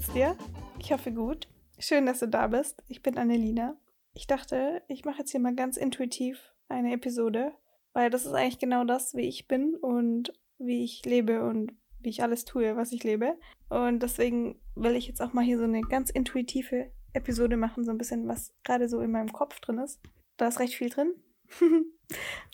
geht's dir? Ich hoffe gut. Schön, dass du da bist. Ich bin Annelina. Ich dachte, ich mache jetzt hier mal ganz intuitiv eine Episode, weil das ist eigentlich genau das, wie ich bin und wie ich lebe und wie ich alles tue, was ich lebe. Und deswegen will ich jetzt auch mal hier so eine ganz intuitive Episode machen, so ein bisschen, was gerade so in meinem Kopf drin ist. Da ist recht viel drin.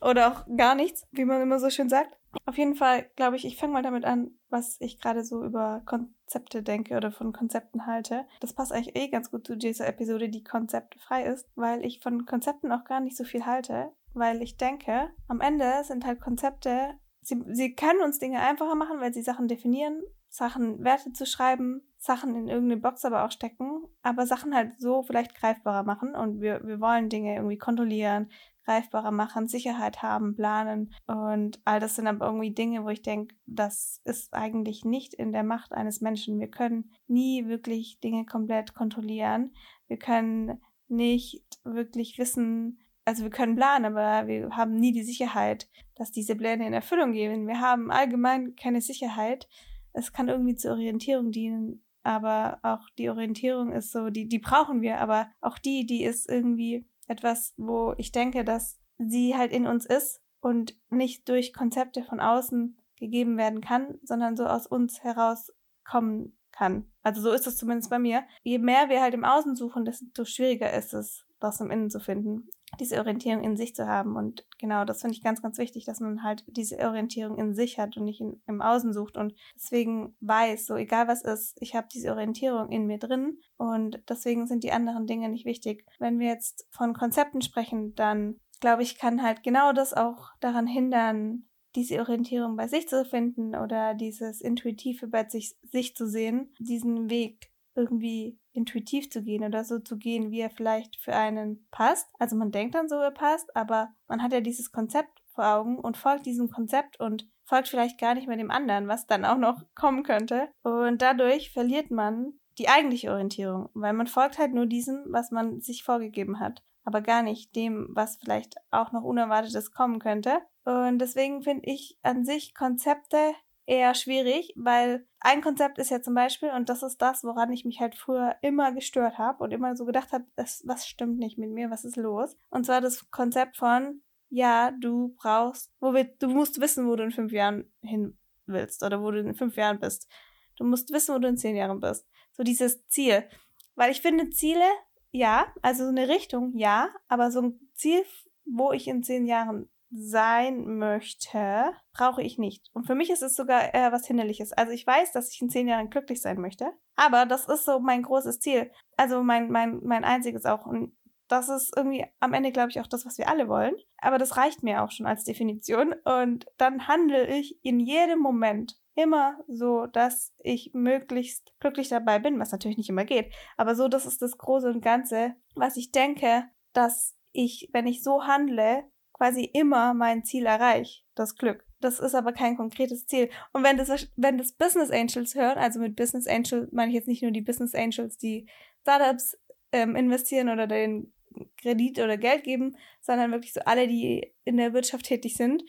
Oder auch gar nichts, wie man immer so schön sagt. Auf jeden Fall glaube ich, ich fange mal damit an, was ich gerade so über Konzepte denke oder von Konzepten halte. Das passt eigentlich eh ganz gut zu dieser Episode, die konzeptfrei ist, weil ich von Konzepten auch gar nicht so viel halte, weil ich denke, am Ende sind halt Konzepte, sie, sie können uns Dinge einfacher machen, weil sie Sachen definieren, Sachen Werte zu schreiben, Sachen in irgendeine Box aber auch stecken, aber Sachen halt so vielleicht greifbarer machen und wir, wir wollen Dinge irgendwie kontrollieren, greifbarer machen, Sicherheit haben, planen. Und all das sind aber irgendwie Dinge, wo ich denke, das ist eigentlich nicht in der Macht eines Menschen. Wir können nie wirklich Dinge komplett kontrollieren. Wir können nicht wirklich wissen, also wir können planen, aber wir haben nie die Sicherheit, dass diese Pläne in Erfüllung gehen. Wir haben allgemein keine Sicherheit. Es kann irgendwie zur Orientierung dienen, aber auch die Orientierung ist so, die, die brauchen wir, aber auch die, die ist irgendwie etwas, wo ich denke, dass sie halt in uns ist und nicht durch Konzepte von außen gegeben werden kann, sondern so aus uns herauskommen kann. Also so ist es zumindest bei mir. Je mehr wir halt im Außen suchen, desto schwieriger ist es, das im Innen zu finden, diese Orientierung in sich zu haben. Und genau, das finde ich ganz, ganz wichtig, dass man halt diese Orientierung in sich hat und nicht in, im Außen sucht und deswegen weiß, so egal was ist, ich habe diese Orientierung in mir drin und deswegen sind die anderen Dinge nicht wichtig. Wenn wir jetzt von Konzepten sprechen, dann glaube ich, kann halt genau das auch daran hindern, diese Orientierung bei sich zu finden oder dieses Intuitive bei sich, sich zu sehen, diesen Weg irgendwie intuitiv zu gehen oder so zu gehen, wie er vielleicht für einen passt. Also man denkt dann so, er passt, aber man hat ja dieses Konzept vor Augen und folgt diesem Konzept und folgt vielleicht gar nicht mehr dem anderen, was dann auch noch kommen könnte. Und dadurch verliert man die eigentliche Orientierung, weil man folgt halt nur diesem, was man sich vorgegeben hat, aber gar nicht dem, was vielleicht auch noch Unerwartetes kommen könnte. Und deswegen finde ich an sich Konzepte eher schwierig, weil ein Konzept ist ja zum Beispiel, und das ist das, woran ich mich halt früher immer gestört habe und immer so gedacht habe, was stimmt nicht mit mir, was ist los? Und zwar das Konzept von, ja, du brauchst, wo wir, du musst wissen, wo du in fünf Jahren hin willst oder wo du in fünf Jahren bist. Du musst wissen, wo du in zehn Jahren bist. So dieses Ziel. Weil ich finde, Ziele, ja, also eine Richtung, ja, aber so ein Ziel, wo ich in zehn Jahren sein möchte, brauche ich nicht. Und für mich ist es sogar eher was Hinderliches. Also ich weiß, dass ich in zehn Jahren glücklich sein möchte, aber das ist so mein großes Ziel. Also mein, mein, mein einziges auch. Und das ist irgendwie am Ende, glaube ich, auch das, was wir alle wollen. Aber das reicht mir auch schon als Definition. Und dann handle ich in jedem Moment immer so, dass ich möglichst glücklich dabei bin, was natürlich nicht immer geht. Aber so, das ist das Große und Ganze, was ich denke, dass ich, wenn ich so handle, quasi immer mein Ziel erreiche, das Glück. Das ist aber kein konkretes Ziel. Und wenn das, wenn das Business Angels hören, also mit Business Angel meine ich jetzt nicht nur die Business Angels, die Startups ähm, investieren oder den Kredit oder Geld geben, sondern wirklich so alle, die in der Wirtschaft tätig sind,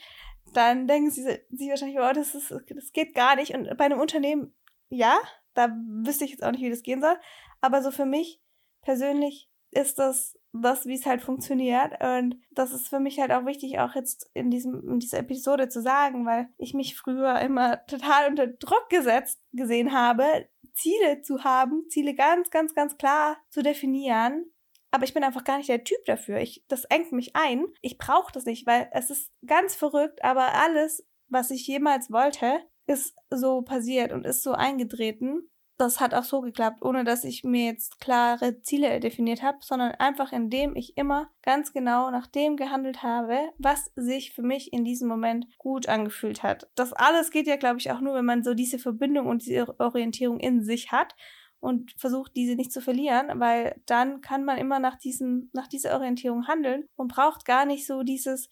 dann denken sie sich wahrscheinlich, oh, das, ist, das geht gar nicht. Und bei einem Unternehmen, ja, da wüsste ich jetzt auch nicht, wie das gehen soll. Aber so für mich persönlich ist das das, wie es halt funktioniert. Und das ist für mich halt auch wichtig, auch jetzt in diesem, in dieser Episode zu sagen, weil ich mich früher immer total unter Druck gesetzt gesehen habe, Ziele zu haben, Ziele ganz, ganz, ganz klar zu definieren. Aber ich bin einfach gar nicht der Typ dafür. Ich, das engt mich ein. Ich brauche das nicht, weil es ist ganz verrückt, aber alles, was ich jemals wollte, ist so passiert und ist so eingetreten das hat auch so geklappt, ohne dass ich mir jetzt klare Ziele definiert habe, sondern einfach indem ich immer ganz genau nach dem gehandelt habe, was sich für mich in diesem Moment gut angefühlt hat. Das alles geht ja, glaube ich, auch nur, wenn man so diese Verbindung und diese Orientierung in sich hat und versucht, diese nicht zu verlieren, weil dann kann man immer nach diesem, nach dieser Orientierung handeln und braucht gar nicht so dieses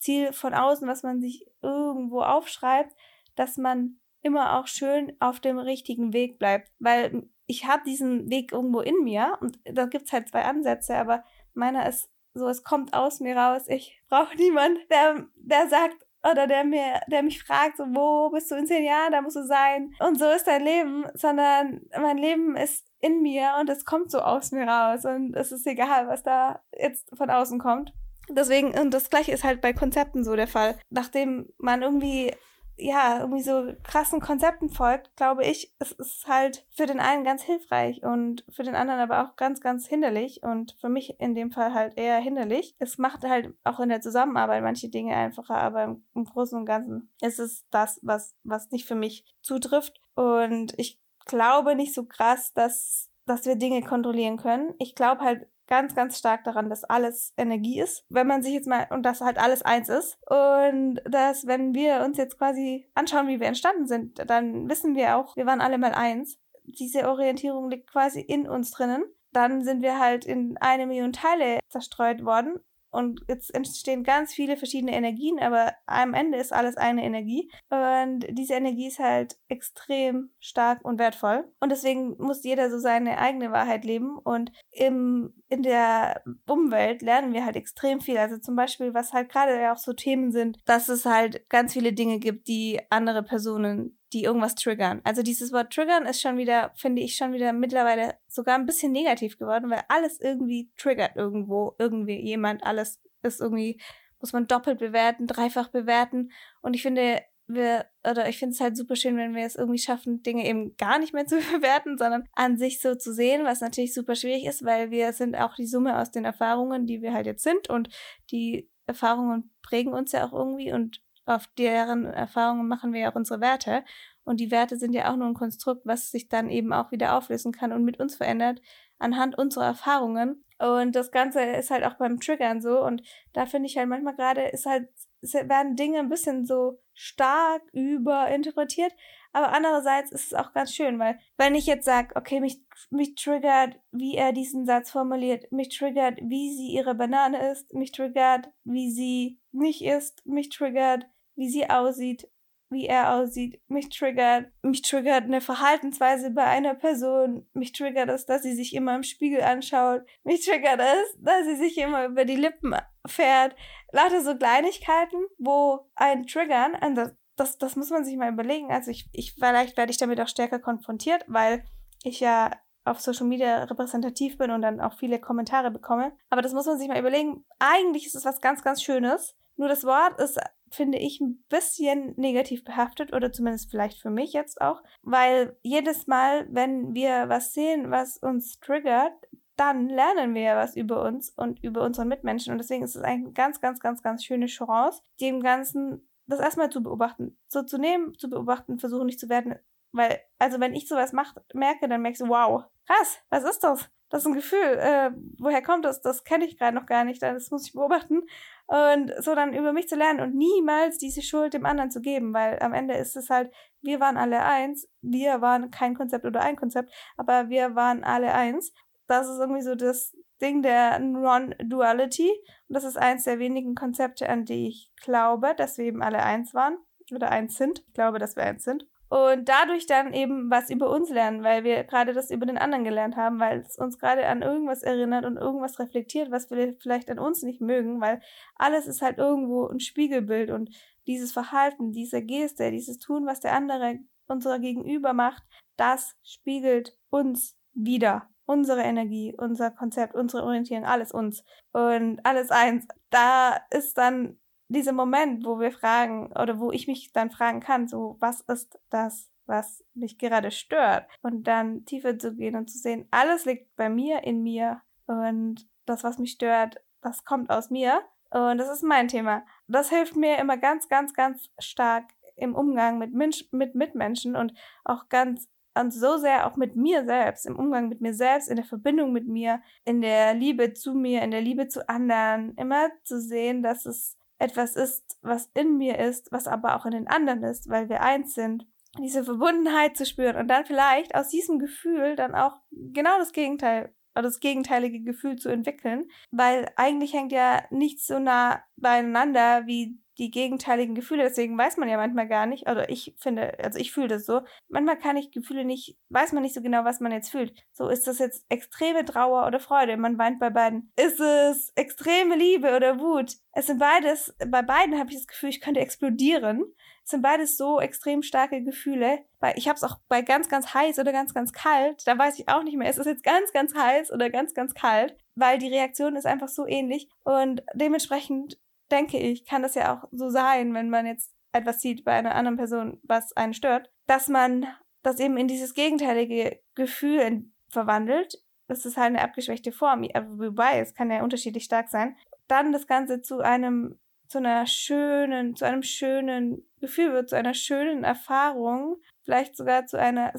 Ziel von außen, was man sich irgendwo aufschreibt, dass man immer auch schön auf dem richtigen Weg bleibt. Weil ich habe diesen Weg irgendwo in mir und da gibt es halt zwei Ansätze, aber meiner ist so, es kommt aus mir raus. Ich brauche niemanden, der, der sagt, oder der mir, der mich fragt, so, wo bist du in zehn Jahren, da musst du sein. Und so ist dein Leben, sondern mein Leben ist in mir und es kommt so aus mir raus und es ist egal, was da jetzt von außen kommt. Deswegen, und das gleiche ist halt bei Konzepten so der Fall. Nachdem man irgendwie ja, irgendwie so krassen Konzepten folgt, glaube ich, es ist halt für den einen ganz hilfreich und für den anderen aber auch ganz, ganz hinderlich und für mich in dem Fall halt eher hinderlich. Es macht halt auch in der Zusammenarbeit manche Dinge einfacher, aber im, im Großen und Ganzen ist es das, was, was nicht für mich zutrifft und ich glaube nicht so krass, dass, dass wir Dinge kontrollieren können. Ich glaube halt ganz, ganz stark daran, dass alles Energie ist. Wenn man sich jetzt mal, und dass halt alles eins ist. Und dass, wenn wir uns jetzt quasi anschauen, wie wir entstanden sind, dann wissen wir auch, wir waren alle mal eins. Diese Orientierung liegt quasi in uns drinnen. Dann sind wir halt in eine Million Teile zerstreut worden und jetzt entstehen ganz viele verschiedene Energien, aber am Ende ist alles eine Energie. Und diese Energie ist halt extrem stark und wertvoll. Und deswegen muss jeder so seine eigene Wahrheit leben. Und im, in der Umwelt lernen wir halt extrem viel. Also zum Beispiel, was halt gerade ja auch so Themen sind, dass es halt ganz viele Dinge gibt, die andere Personen die irgendwas triggern. Also dieses Wort triggern ist schon wieder, finde ich, schon wieder mittlerweile sogar ein bisschen negativ geworden, weil alles irgendwie triggert irgendwo, irgendwie jemand, alles ist irgendwie, muss man doppelt bewerten, dreifach bewerten. Und ich finde, wir, oder ich finde es halt super schön, wenn wir es irgendwie schaffen, Dinge eben gar nicht mehr zu bewerten, sondern an sich so zu sehen, was natürlich super schwierig ist, weil wir sind auch die Summe aus den Erfahrungen, die wir halt jetzt sind und die Erfahrungen prägen uns ja auch irgendwie und auf deren Erfahrungen machen wir ja auch unsere Werte. Und die Werte sind ja auch nur ein Konstrukt, was sich dann eben auch wieder auflösen kann und mit uns verändert anhand unserer Erfahrungen. Und das Ganze ist halt auch beim Triggern so. Und da finde ich halt manchmal gerade ist halt, werden Dinge ein bisschen so stark überinterpretiert. Aber andererseits ist es auch ganz schön, weil wenn ich jetzt sage, okay, mich, mich triggert, wie er diesen Satz formuliert, mich triggert, wie sie ihre Banane isst, mich triggert, wie sie nicht isst, mich triggert, wie sie aussieht, wie er aussieht. Mich triggert, mich triggert eine Verhaltensweise bei einer Person. Mich triggert es, dass sie sich immer im Spiegel anschaut. Mich triggert es, dass sie sich immer über die Lippen fährt. Lauter so Kleinigkeiten, wo ein Triggern, das, das, das muss man sich mal überlegen. Also ich, ich, vielleicht werde ich damit auch stärker konfrontiert, weil ich ja auf Social Media repräsentativ bin und dann auch viele Kommentare bekomme. Aber das muss man sich mal überlegen. Eigentlich ist es was ganz, ganz Schönes. Nur das Wort ist finde ich, ein bisschen negativ behaftet oder zumindest vielleicht für mich jetzt auch, weil jedes Mal, wenn wir was sehen, was uns triggert, dann lernen wir was über uns und über unsere Mitmenschen und deswegen ist es eine ganz, ganz, ganz, ganz schöne Chance, dem Ganzen das erstmal zu beobachten, so zu nehmen, zu beobachten, versuchen nicht zu werden, weil, also wenn ich sowas mach, merke, dann merkst du, wow, krass, was ist das? Das ist ein Gefühl. Äh, woher kommt das? Das kenne ich gerade noch gar nicht. Das muss ich beobachten. Und so dann über mich zu lernen und niemals diese Schuld dem anderen zu geben, weil am Ende ist es halt, wir waren alle eins. Wir waren kein Konzept oder ein Konzept, aber wir waren alle eins. Das ist irgendwie so das Ding der Non-Duality. Und das ist eins der wenigen Konzepte, an die ich glaube, dass wir eben alle eins waren oder eins sind. Ich glaube, dass wir eins sind und dadurch dann eben was über uns lernen, weil wir gerade das über den anderen gelernt haben, weil es uns gerade an irgendwas erinnert und irgendwas reflektiert, was wir vielleicht an uns nicht mögen, weil alles ist halt irgendwo ein Spiegelbild und dieses Verhalten, diese Geste, dieses Tun, was der andere unserer Gegenüber macht, das spiegelt uns wieder. Unsere Energie, unser Konzept, unsere Orientierung, alles uns und alles eins. Da ist dann dieser Moment, wo wir fragen oder wo ich mich dann fragen kann, so was ist das, was mich gerade stört? Und dann tiefer zu gehen und zu sehen, alles liegt bei mir, in mir und das, was mich stört, das kommt aus mir und das ist mein Thema. Das hilft mir immer ganz, ganz, ganz stark im Umgang mit, Mensch, mit Mitmenschen und auch ganz und so sehr auch mit mir selbst, im Umgang mit mir selbst, in der Verbindung mit mir, in der Liebe zu mir, in der Liebe zu anderen, immer zu sehen, dass es etwas ist, was in mir ist, was aber auch in den anderen ist, weil wir eins sind. Diese Verbundenheit zu spüren und dann vielleicht aus diesem Gefühl dann auch genau das Gegenteil oder das gegenteilige Gefühl zu entwickeln, weil eigentlich hängt ja nichts so nah beieinander wie die gegenteiligen Gefühle. Deswegen weiß man ja manchmal gar nicht, oder ich finde, also ich fühle das so. Manchmal kann ich Gefühle nicht, weiß man nicht so genau, was man jetzt fühlt. So ist das jetzt extreme Trauer oder Freude. Man weint bei beiden. Ist es extreme Liebe oder Wut? Es sind beides, bei beiden habe ich das Gefühl, ich könnte explodieren. Es sind beides so extrem starke Gefühle. Ich habe es auch bei ganz, ganz heiß oder ganz, ganz kalt. Da weiß ich auch nicht mehr, ist es jetzt ganz, ganz heiß oder ganz, ganz kalt. Weil die Reaktion ist einfach so ähnlich. Und dementsprechend denke ich, kann das ja auch so sein, wenn man jetzt etwas sieht bei einer anderen Person, was einen stört, dass man das eben in dieses gegenteilige Gefühl verwandelt. Das ist halt eine abgeschwächte Form, wobei es kann ja unterschiedlich stark sein. Dann das Ganze zu einem, zu einer schönen, zu einem schönen Gefühl wird, zu einer schönen Erfahrung, vielleicht sogar zu einer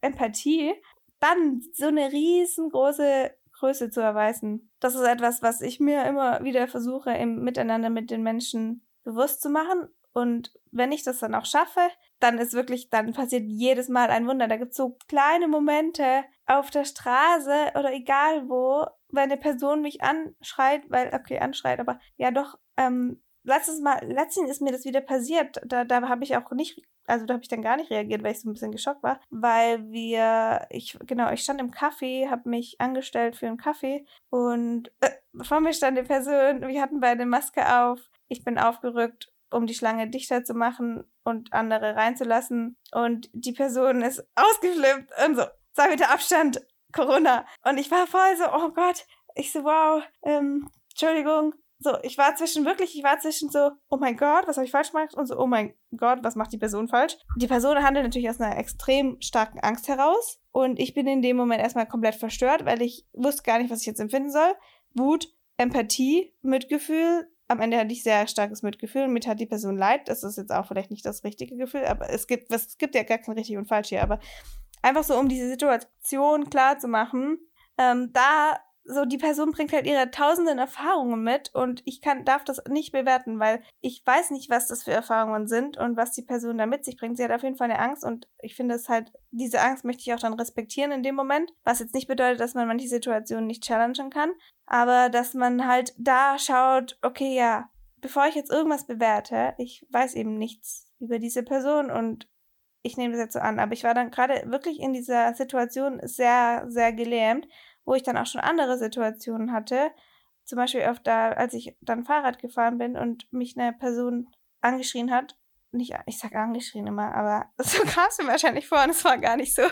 Empathie. Dann so eine riesengroße Größe zu erweisen. Das ist etwas, was ich mir immer wieder versuche, im Miteinander mit den Menschen bewusst zu machen. Und wenn ich das dann auch schaffe, dann ist wirklich, dann passiert jedes Mal ein Wunder. Da gibt es so kleine Momente auf der Straße oder egal wo, wenn eine Person mich anschreit, weil, okay, anschreit, aber ja doch, ähm, letztes Mal, letztens ist mir das wieder passiert. Da, da habe ich auch nicht also da habe ich dann gar nicht reagiert, weil ich so ein bisschen geschockt war, weil wir, ich, genau, ich stand im Kaffee, habe mich angestellt für einen Kaffee und äh, vor mir stand eine Person, wir hatten beide Maske auf, ich bin aufgerückt, um die Schlange dichter zu machen und andere reinzulassen. Und die Person ist ausgeflippt und so, zwei Meter Abstand, Corona. Und ich war voll so, oh Gott, ich so, wow, ähm, Entschuldigung, so, ich war zwischen wirklich, ich war zwischen so, oh mein Gott, was habe ich falsch gemacht? Und so, oh mein Gott, was macht die Person falsch? Die Person handelt natürlich aus einer extrem starken Angst heraus. Und ich bin in dem Moment erstmal komplett verstört, weil ich wusste gar nicht, was ich jetzt empfinden soll. Wut, Empathie, Mitgefühl. Am Ende hatte ich sehr starkes Mitgefühl und mit hat die Person leid. Das ist jetzt auch vielleicht nicht das richtige Gefühl, aber es gibt, es gibt ja gar kein richtig und falsch hier, aber einfach so, um diese Situation klar zu machen, ähm, da so die Person bringt halt ihre tausenden Erfahrungen mit und ich kann darf das nicht bewerten, weil ich weiß nicht, was das für Erfahrungen sind und was die Person da mit sich bringt. Sie hat auf jeden Fall eine Angst und ich finde es halt diese Angst möchte ich auch dann respektieren in dem Moment, was jetzt nicht bedeutet, dass man manche Situationen nicht challengen kann, aber dass man halt da schaut, okay, ja, bevor ich jetzt irgendwas bewerte, ich weiß eben nichts über diese Person und ich nehme das jetzt so an, aber ich war dann gerade wirklich in dieser Situation sehr, sehr gelähmt wo ich dann auch schon andere Situationen hatte. Zum Beispiel auf da, als ich dann Fahrrad gefahren bin und mich eine Person angeschrien hat. Nicht, ich sag angeschrien immer, aber so kam es mir wahrscheinlich vor und es war gar nicht so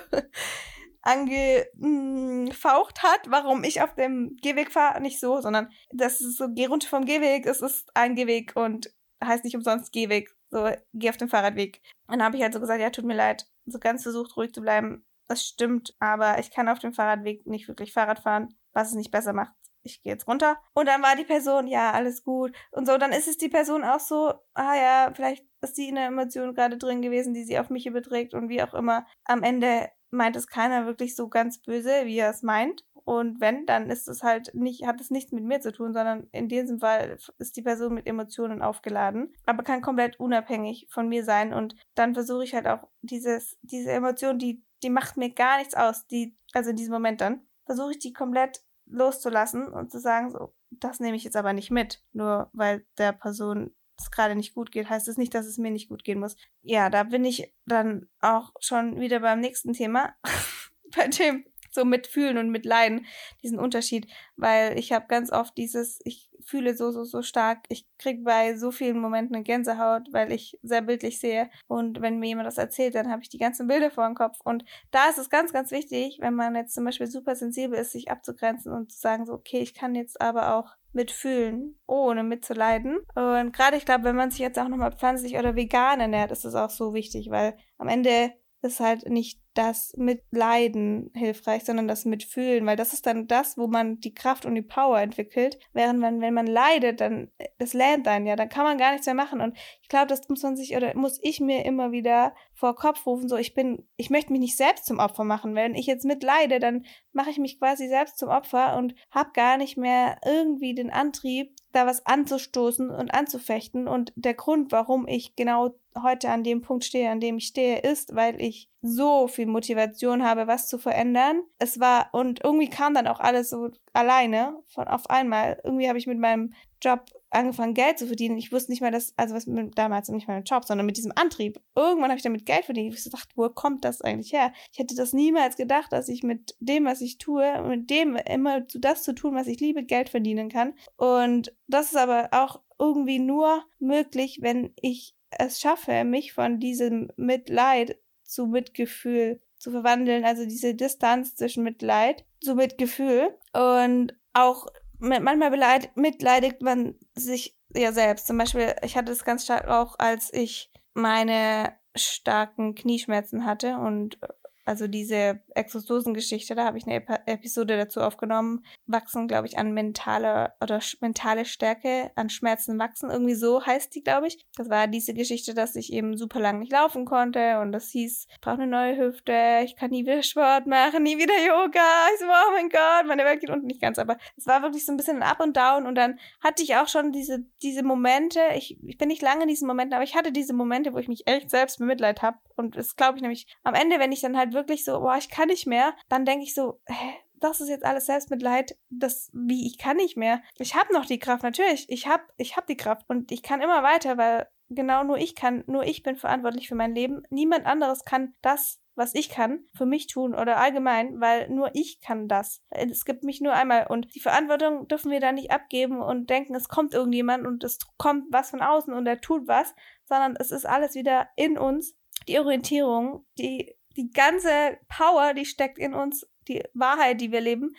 angefaucht hat, warum ich auf dem Gehweg fahre, nicht so, sondern das ist so, geh runter vom Gehweg, es ist ein Gehweg und heißt nicht umsonst Gehweg, so, geh auf den Fahrradweg. Und dann habe ich halt so gesagt, ja, tut mir leid, so ganz versucht, ruhig zu bleiben. Das stimmt, aber ich kann auf dem Fahrradweg nicht wirklich Fahrrad fahren, was es nicht besser macht. Ich gehe jetzt runter. Und dann war die Person, ja, alles gut. Und so, dann ist es die Person auch so, ah ja, vielleicht ist die in der Emotion gerade drin gewesen, die sie auf mich überträgt und wie auch immer. Am Ende meint es keiner wirklich so ganz böse, wie er es meint. Und wenn, dann ist es halt nicht, hat es nichts mit mir zu tun, sondern in diesem Fall ist die Person mit Emotionen aufgeladen, aber kann komplett unabhängig von mir sein. Und dann versuche ich halt auch dieses, diese Emotion, die die macht mir gar nichts aus, die, also in diesem Moment dann, versuche ich die komplett loszulassen und zu sagen, so, das nehme ich jetzt aber nicht mit. Nur weil der Person es gerade nicht gut geht, heißt es das nicht, dass es mir nicht gut gehen muss. Ja, da bin ich dann auch schon wieder beim nächsten Thema, bei dem so mitfühlen und mitleiden, diesen Unterschied, weil ich habe ganz oft dieses, ich fühle so, so, so stark, ich krieg bei so vielen Momenten eine Gänsehaut, weil ich sehr bildlich sehe. Und wenn mir jemand das erzählt, dann habe ich die ganzen Bilder vor dem Kopf. Und da ist es ganz, ganz wichtig, wenn man jetzt zum Beispiel super sensibel ist, sich abzugrenzen und zu sagen so, okay, ich kann jetzt aber auch mitfühlen, ohne mitzuleiden. Und gerade ich glaube, wenn man sich jetzt auch nochmal pflanzlich oder vegan ernährt, ist das auch so wichtig, weil am Ende ist halt nicht das Mitleiden hilfreich, sondern das Mitfühlen, weil das ist dann das, wo man die Kraft und die Power entwickelt. Während man, wenn man leidet, dann, das lernt dann ja, dann kann man gar nichts mehr machen. Und ich glaube, das muss man sich, oder muss ich mir immer wieder vor Kopf rufen, so, ich bin, ich möchte mich nicht selbst zum Opfer machen. Wenn ich jetzt mitleide, dann mache ich mich quasi selbst zum Opfer und habe gar nicht mehr irgendwie den Antrieb, da was anzustoßen und anzufechten. Und der Grund, warum ich genau heute an dem Punkt stehe, an dem ich stehe, ist, weil ich so viel Motivation habe, was zu verändern. Es war, und irgendwie kam dann auch alles so alleine von auf einmal. Irgendwie habe ich mit meinem Job angefangen, Geld zu verdienen. Ich wusste nicht mal, dass, also was mit, damals nicht mal Job, sondern mit diesem Antrieb. Irgendwann habe ich damit Geld verdient. Ich dachte, wo kommt das eigentlich her? Ich hätte das niemals gedacht, dass ich mit dem, was ich tue, mit dem immer das zu tun, was ich liebe, Geld verdienen kann. Und das ist aber auch irgendwie nur möglich, wenn ich es schaffe, mich von diesem Mitleid zu Mitgefühl zu verwandeln, also diese Distanz zwischen Mitleid zu Mitgefühl und auch manchmal beleid, mitleidigt man sich ja selbst. Zum Beispiel, ich hatte es ganz stark auch, als ich meine starken Knieschmerzen hatte und also diese Exostosengeschichte, da habe ich eine Ep Episode dazu aufgenommen. Wachsen, glaube ich, an mentale oder mentale Stärke, an Schmerzen wachsen. Irgendwie so heißt die, glaube ich. Das war diese Geschichte, dass ich eben super lang nicht laufen konnte und das hieß, ich brauche eine neue Hüfte, ich kann nie wieder Sport machen, nie wieder Yoga. Ich so, oh mein Gott, meine Welt geht unten nicht ganz. Aber es war wirklich so ein bisschen ein Up und Down und dann hatte ich auch schon diese, diese Momente. Ich, ich bin nicht lange in diesen Momenten, aber ich hatte diese Momente, wo ich mich echt selbst bemitleid habe. Und das glaube ich nämlich am Ende, wenn ich dann halt wirklich so, boah, ich kann nicht mehr, dann denke ich so, hä, das ist jetzt alles Selbstmitleid, das wie ich kann nicht mehr. Ich habe noch die Kraft, natürlich, ich habe ich habe die Kraft und ich kann immer weiter, weil genau nur ich kann, nur ich bin verantwortlich für mein Leben. Niemand anderes kann das was ich kann, für mich tun oder allgemein, weil nur ich kann das. Es gibt mich nur einmal und die Verantwortung dürfen wir da nicht abgeben und denken, es kommt irgendjemand und es kommt was von außen und er tut was, sondern es ist alles wieder in uns. Die Orientierung, die die ganze Power, die steckt in uns, die Wahrheit, die wir leben.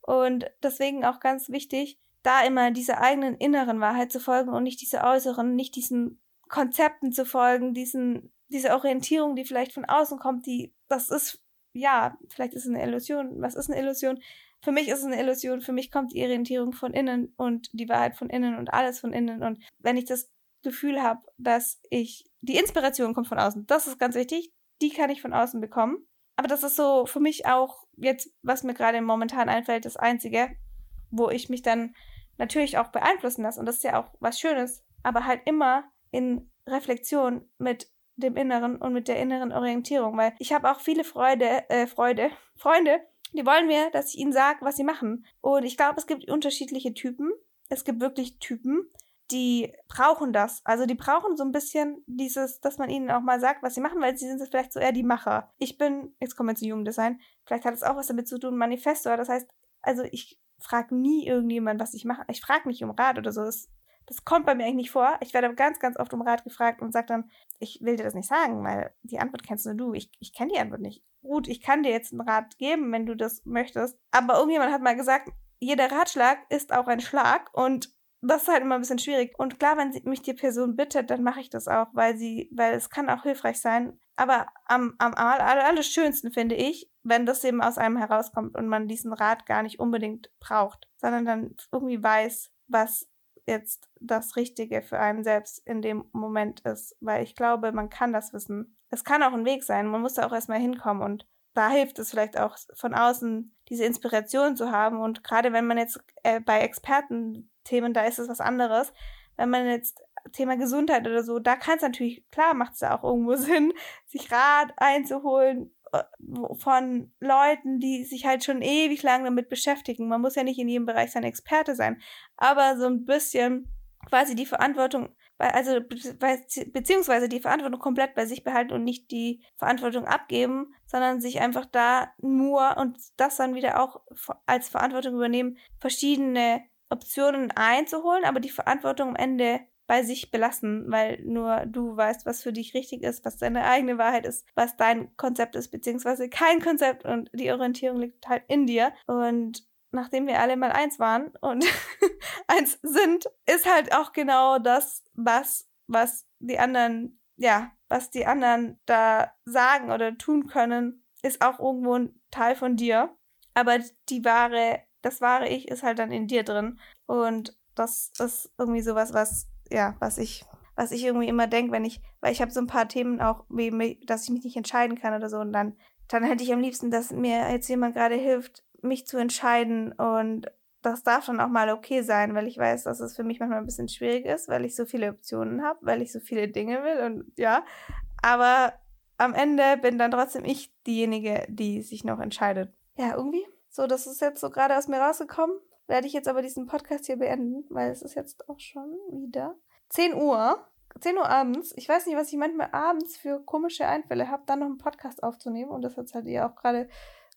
Und deswegen auch ganz wichtig, da immer dieser eigenen inneren Wahrheit zu folgen und nicht diese äußeren, nicht diesen Konzepten zu folgen, diesen, diese Orientierung, die vielleicht von außen kommt, die, das ist, ja, vielleicht ist es eine Illusion. Was ist eine Illusion? Für mich ist es eine Illusion. Für mich kommt die Orientierung von innen und die Wahrheit von innen und alles von innen. Und wenn ich das Gefühl habe, dass ich, die Inspiration kommt von außen, das ist ganz wichtig die kann ich von außen bekommen. Aber das ist so für mich auch jetzt, was mir gerade momentan einfällt, das Einzige, wo ich mich dann natürlich auch beeinflussen lasse. Und das ist ja auch was Schönes, aber halt immer in Reflexion mit dem Inneren und mit der inneren Orientierung, weil ich habe auch viele Freude, äh, Freude, Freunde, die wollen mir, dass ich ihnen sage, was sie machen. Und ich glaube, es gibt unterschiedliche Typen. Es gibt wirklich Typen die brauchen das. Also die brauchen so ein bisschen dieses, dass man ihnen auch mal sagt, was sie machen, weil sie sind vielleicht so eher die Macher. Ich bin, jetzt kommen wir zu Jugenddesign, vielleicht hat es auch was damit zu tun, Manifestor. Das heißt, also ich frage nie irgendjemand, was ich mache. Ich frage nicht um Rat oder so. Das, das kommt bei mir eigentlich nicht vor. Ich werde ganz, ganz oft um Rat gefragt und sage dann, ich will dir das nicht sagen, weil die Antwort kennst nur du. Ich, ich kenne die Antwort nicht. Gut, ich kann dir jetzt einen Rat geben, wenn du das möchtest. Aber irgendjemand hat mal gesagt, jeder Ratschlag ist auch ein Schlag und das ist halt immer ein bisschen schwierig. Und klar, wenn mich die Person bittet, dann mache ich das auch, weil sie, weil es kann auch hilfreich sein. Aber am, am, am allerschönsten finde ich, wenn das eben aus einem herauskommt und man diesen Rat gar nicht unbedingt braucht, sondern dann irgendwie weiß, was jetzt das Richtige für einen selbst in dem Moment ist. Weil ich glaube, man kann das wissen. Es kann auch ein Weg sein. Man muss da auch erstmal hinkommen und da hilft es vielleicht auch von außen diese Inspiration zu haben. Und gerade wenn man jetzt äh, bei Experten Themen, da ist es was anderes. Wenn man jetzt Thema Gesundheit oder so, da kann es natürlich, klar macht es ja auch irgendwo Sinn, sich Rat einzuholen äh, von Leuten, die sich halt schon ewig lang damit beschäftigen. Man muss ja nicht in jedem Bereich sein Experte sein, aber so ein bisschen quasi die Verantwortung, also beziehungsweise die Verantwortung komplett bei sich behalten und nicht die Verantwortung abgeben, sondern sich einfach da nur und das dann wieder auch als Verantwortung übernehmen, verschiedene Optionen einzuholen, aber die Verantwortung am Ende bei sich belassen, weil nur du weißt, was für dich richtig ist, was deine eigene Wahrheit ist, was dein Konzept ist, beziehungsweise kein Konzept und die Orientierung liegt halt in dir. Und nachdem wir alle mal eins waren und eins sind, ist halt auch genau das, was, was die anderen, ja, was die anderen da sagen oder tun können, ist auch irgendwo ein Teil von dir. Aber die wahre das wahre Ich ist halt dann in dir drin. Und das ist irgendwie sowas, was, ja, was ich, was ich irgendwie immer denke, wenn ich, weil ich habe so ein paar Themen auch, wie, dass ich mich nicht entscheiden kann oder so. Und dann, dann hätte ich am liebsten, dass mir jetzt jemand gerade hilft, mich zu entscheiden. Und das darf dann auch mal okay sein, weil ich weiß, dass es für mich manchmal ein bisschen schwierig ist, weil ich so viele Optionen habe, weil ich so viele Dinge will und ja. Aber am Ende bin dann trotzdem ich diejenige, die sich noch entscheidet. Ja, irgendwie. So, das ist jetzt so gerade aus mir rausgekommen. Werde ich jetzt aber diesen Podcast hier beenden, weil es ist jetzt auch schon wieder 10 Uhr. 10 Uhr abends. Ich weiß nicht, was ich manchmal abends für komische Einfälle habe, dann noch einen Podcast aufzunehmen. Und das hat halt ihr auch gerade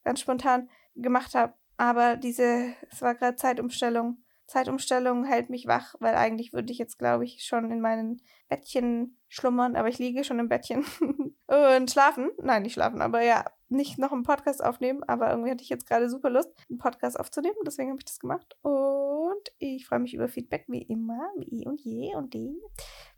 ganz spontan gemacht habe. Aber diese, es war gerade Zeitumstellung. Zeitumstellung hält mich wach, weil eigentlich würde ich jetzt, glaube ich, schon in meinen Bettchen schlummern, aber ich liege schon im Bettchen und schlafen. Nein, nicht schlafen, aber ja, nicht noch einen Podcast aufnehmen, aber irgendwie hatte ich jetzt gerade super Lust, einen Podcast aufzunehmen, deswegen habe ich das gemacht. Und ich freue mich über Feedback, wie immer, wie und je und die.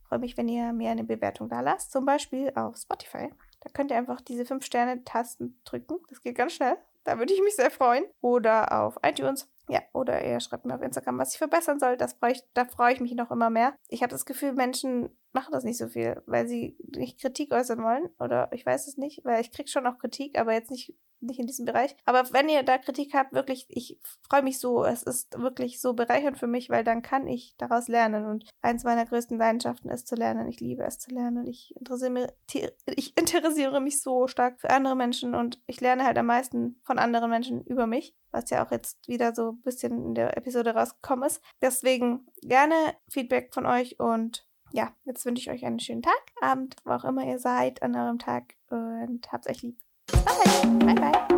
Freue mich, wenn ihr mir eine Bewertung da lasst, zum Beispiel auf Spotify. Da könnt ihr einfach diese 5-Sterne-Tasten drücken. Das geht ganz schnell. Da würde ich mich sehr freuen. Oder auf iTunes. Ja, oder ihr schreibt mir auf Instagram, was ich verbessern soll. Das freu ich, da freue ich mich noch immer mehr. Ich habe das Gefühl, Menschen machen das nicht so viel, weil sie nicht Kritik äußern wollen. Oder ich weiß es nicht, weil ich kriege schon auch Kritik, aber jetzt nicht nicht in diesem Bereich. Aber wenn ihr da Kritik habt, wirklich, ich freue mich so. Es ist wirklich so bereichernd für mich, weil dann kann ich daraus lernen. Und eins meiner größten Leidenschaften ist zu lernen. Ich liebe es zu lernen. Ich interessiere, ich interessiere mich so stark für andere Menschen und ich lerne halt am meisten von anderen Menschen über mich, was ja auch jetzt wieder so ein bisschen in der Episode rausgekommen ist. Deswegen gerne Feedback von euch und ja, jetzt wünsche ich euch einen schönen Tag, Abend, wo auch immer ihr seid an eurem Tag und habt's euch lieb. Bye. Bye bye.